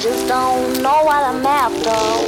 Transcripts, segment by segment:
just don't know what I'm after.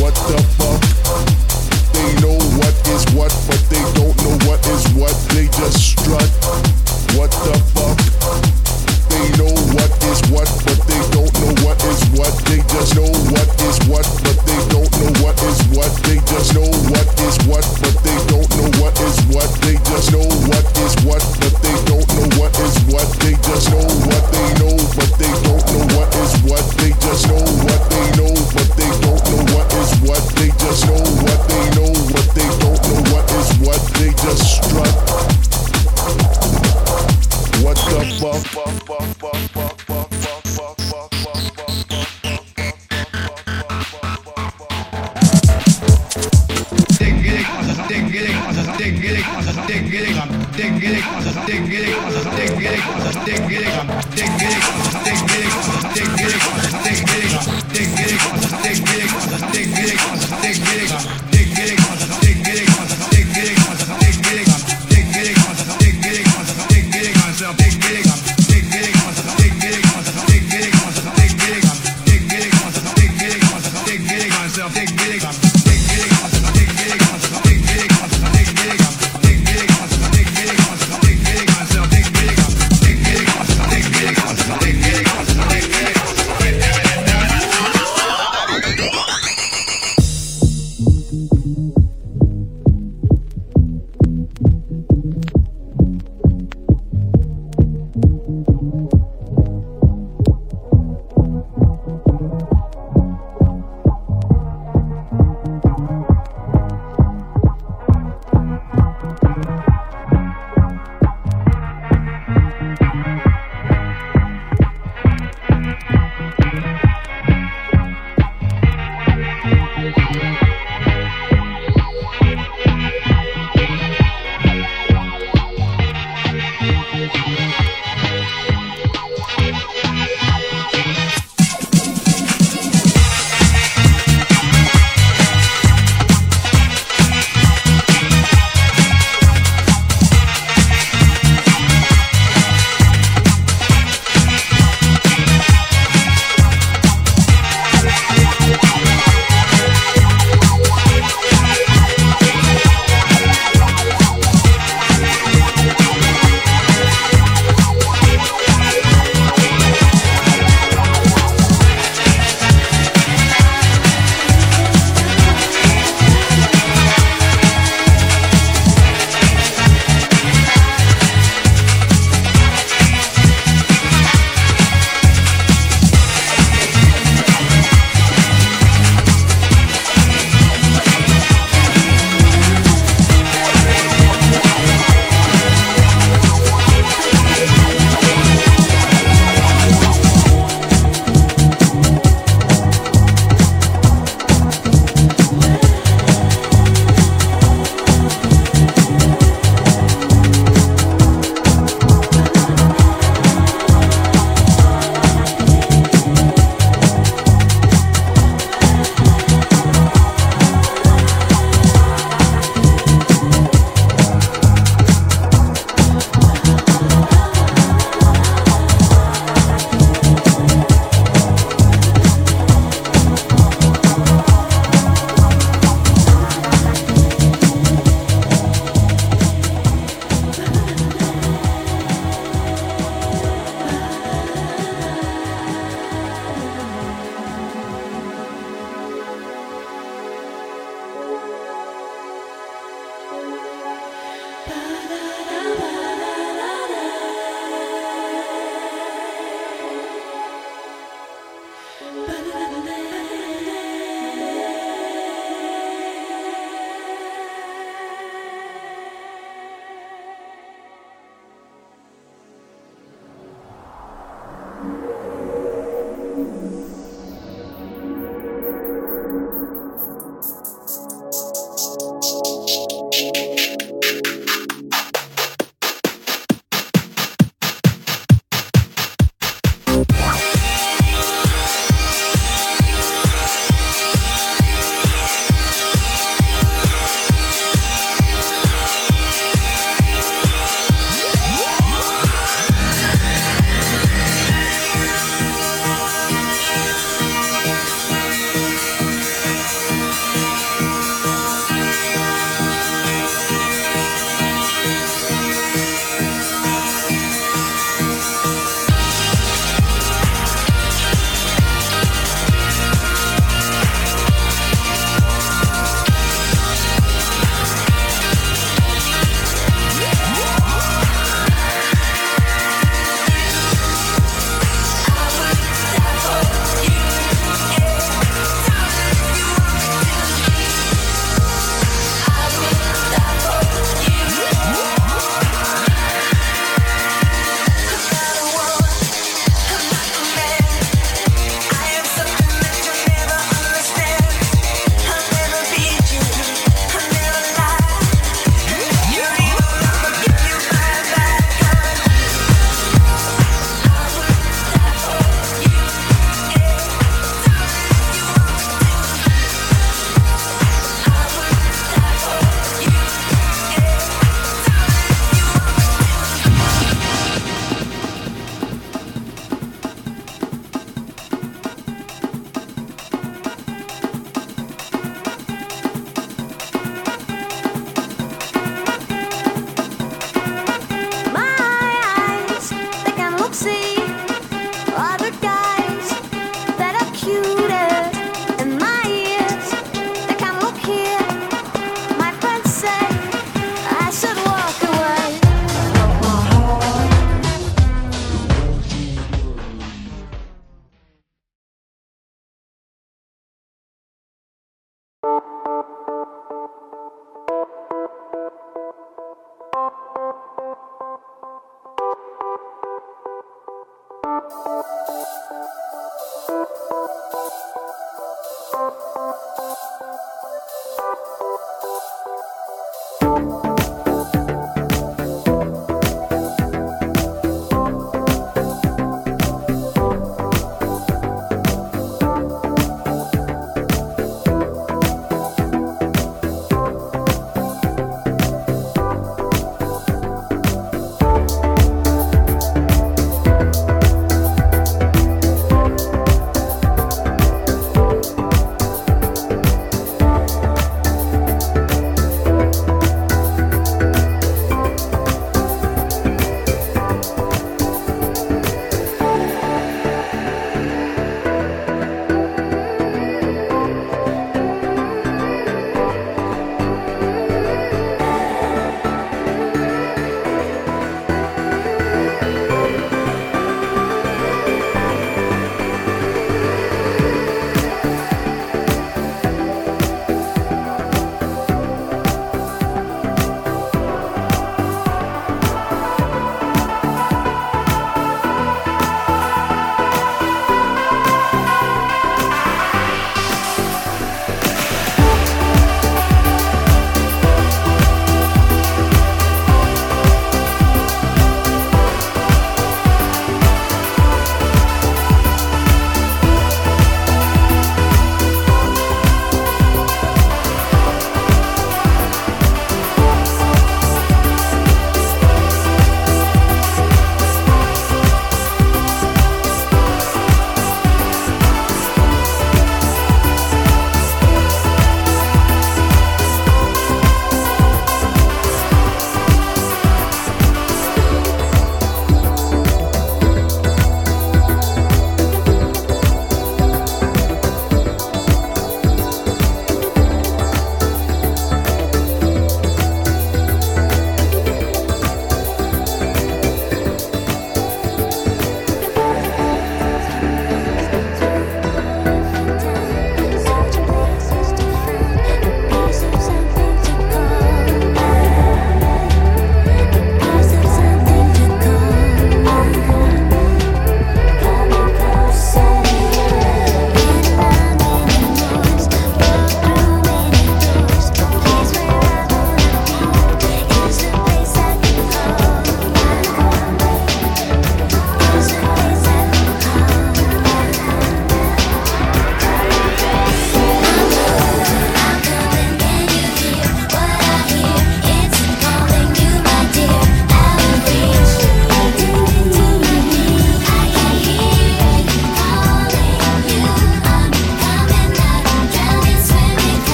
What the